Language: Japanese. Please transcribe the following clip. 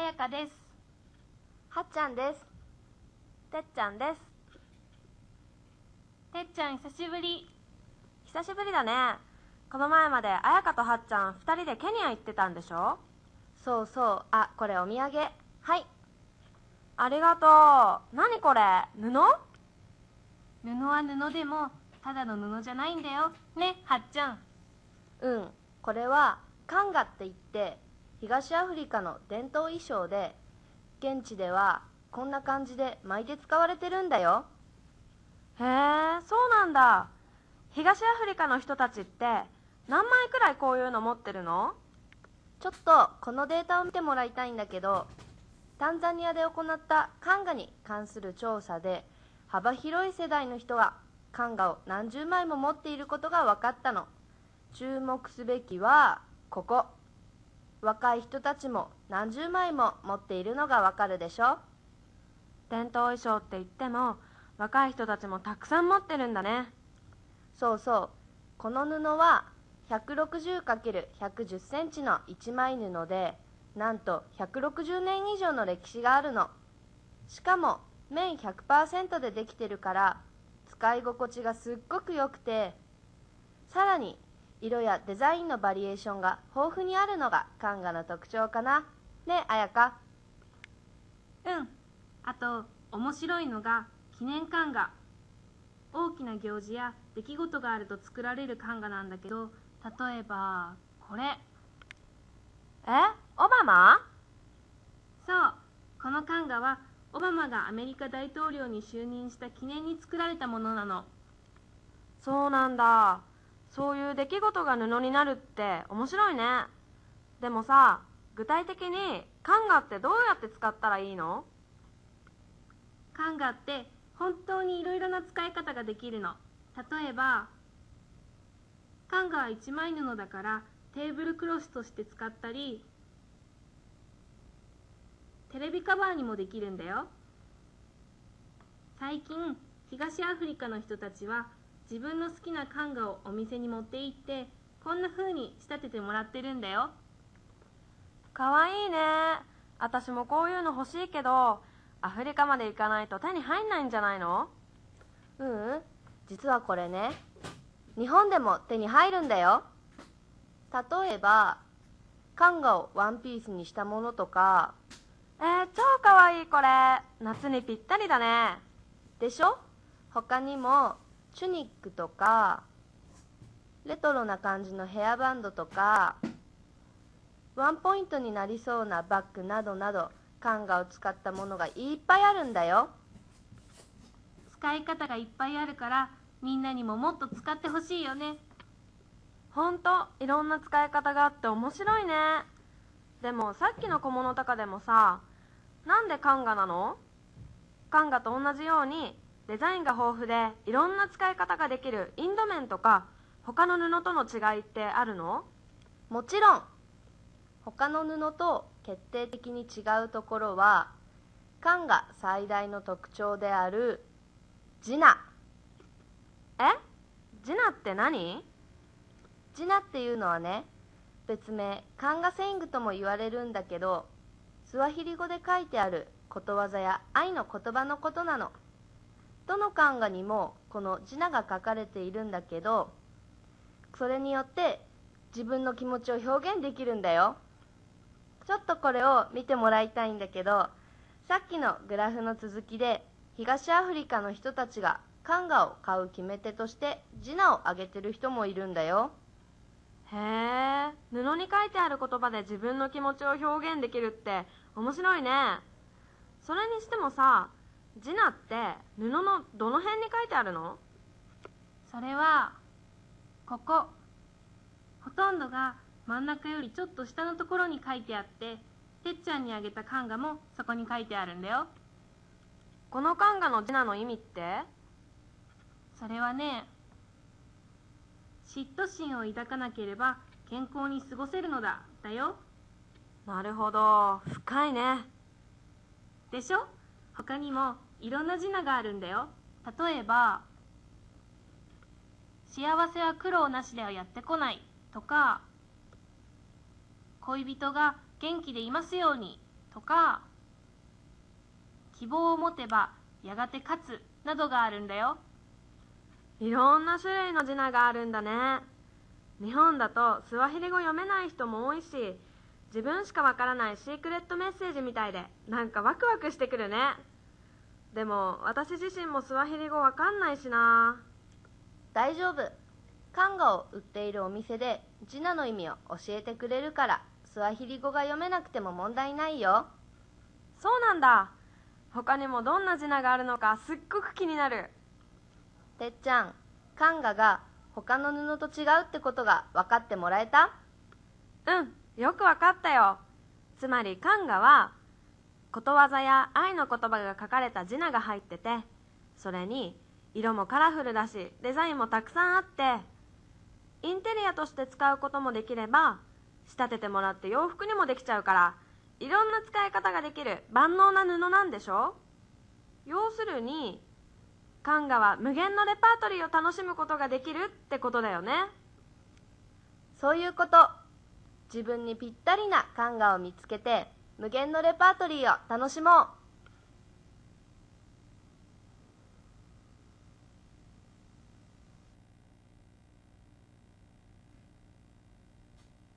やかです。はっちゃんです。てっちゃんです。てっちゃん久しぶり。久しぶりだね。この前まであやかとはっちゃん二人でケニア行ってたんでしょ？そうそう。あ、これお土産。はい。ありがとう。何これ？布？布は布でも、ただの布じゃないんだよ。ね、はっちゃん。うん。これはカンガって言って東アフリカの伝統衣装で現地ではこんな感じで巻いて使われてるんだよ。へえそうなんだ。東アフリカの人たちって何枚くらいこういうの持ってるの？ちょっとこのデータを見てもらいたいんだけどタンザニアで行ったカンガに関する調査で幅広い世代の人がカンガを何十枚も持っていることが分かったの。注目すべきはここ若い人たちも何十枚も持っているのがわかるでしょ伝統衣装って言っても若い人たちもたくさん持ってるんだね。そうそう。この布は 160×110 センチの一枚布でなんと160年以上の歴史があるの。しかも綿100%でできてるから使い心地がすっごく良くて。さらに色やデザインのバリエーションが豊富にあるのがカンガの特徴かなねあやかうん。あと、面白いのが、記念館画。大きな行事や出来事があると作られる館画なんだけど、例えば、これ。え？オバマ？そう。この館画は、オバマがアメリカ大統領に就任した記念に作られたものなの。そうなんだそういう出来事が布になるって面白いねでもさ具体的にカンガってどうやって使ったらいいの？カンガって本当にいろいろな使い方ができるの。例えば、カンガは一枚布だからテーブルクロスとして使ったり、テレビカバーにもできるんだよ。最近、東アフリカの人たちは自分の好きなカンガをお店に持って行って、こんな風に仕立ててもらってるんだよ。かわいいね。私もこういうの欲しいけどアフリカまで行かないと手に入んないんじゃないの？ううん。実はこれね日本でも手に入るんだよ。例えばカンガをワンピースにしたものとか。えー、超かわいいこれ。夏にぴったりだね。でしょ？他にもチュニックとかレトロな感じのヘアバンドとかワンポイントになりそうなバッグなどなどカンガを使ったものがいっぱいあるんだよ。使い方がいっぱいあるから、みんなにももっと使ってほしいよね。ほんといろんな使い方があって面白いね。でもさっきの小物とかでもさなんでカンガなの？カンガと同じようにデザインが豊富でいろんな使い方ができるインド面とか他の布との違いってあるの？もちろん。他の布と決定的に違うところはカンガ最大の特徴であるジナ。え？ジナって何？ジナっていうのはね別名カンガセイングとも言われるんだけどスワヒリ語で書いてあることわざや愛の言葉のことなのどのカンガにもこのジナが書かれているんだけどそれによって自分の気持ちを表現できるんだよ。ちょっとこれを見てもらいたいんだけどさっきのグラフの続きで東アフリカの人たちがカンガを買う決め手としてジナをあげてる人もいるんだよ。へえ布に書いてある言葉で自分の気持ちを表現できるって面白いね。それにしてもさジナって布のどの辺に書いてあるの？それは、ここ。ほとんどが真ん中よりちょっと下のところに書いてあって、てっちゃんにあげたカンガもそこに書いてあるんだよ。このカンガのジナの意味って？それはね、嫉妬心を抱かなければ健康に過ごせるのだ、だよ。なるほど深いねでしょ？他にもいろんなジナがあるんだよ。例えば、幸せは苦労なしではやってこないとか、恋人が元気でいますようにとか希望を持てばやがて勝つなどがあるんだよいろんな種類の字名があるんだね日本だとスワヒリ語読めない人も多いし自分しかわからないシークレットメッセージみたいでなんかワクワクしてくるね。でも私自身もスワヒリ語わかんないしな。大丈夫。カンガを売っているお店でジナの意味を教えてくれるからスワヒリ語が読めなくても問題ないよ。そうなんだ。他にもどんな字名があるのかすっごく気になる。てっちゃんカンガが他の布と違うってことが分かってもらえた？うんよくわかったよ。つまりカンガはことわざや愛の言葉が書かれた字名が入っててそれに色もカラフルだしデザインもたくさんあってインテリアとして使うこともできれば仕立ててもらって洋服にもできちゃうからいろんな使い方ができる万能な布なんでしょ？要するにカンガは無限のレパートリーを楽しむことができるってことだよね。そういうこと。自分にぴったりなカンガを見つけて無限のレパートリーを楽しもう。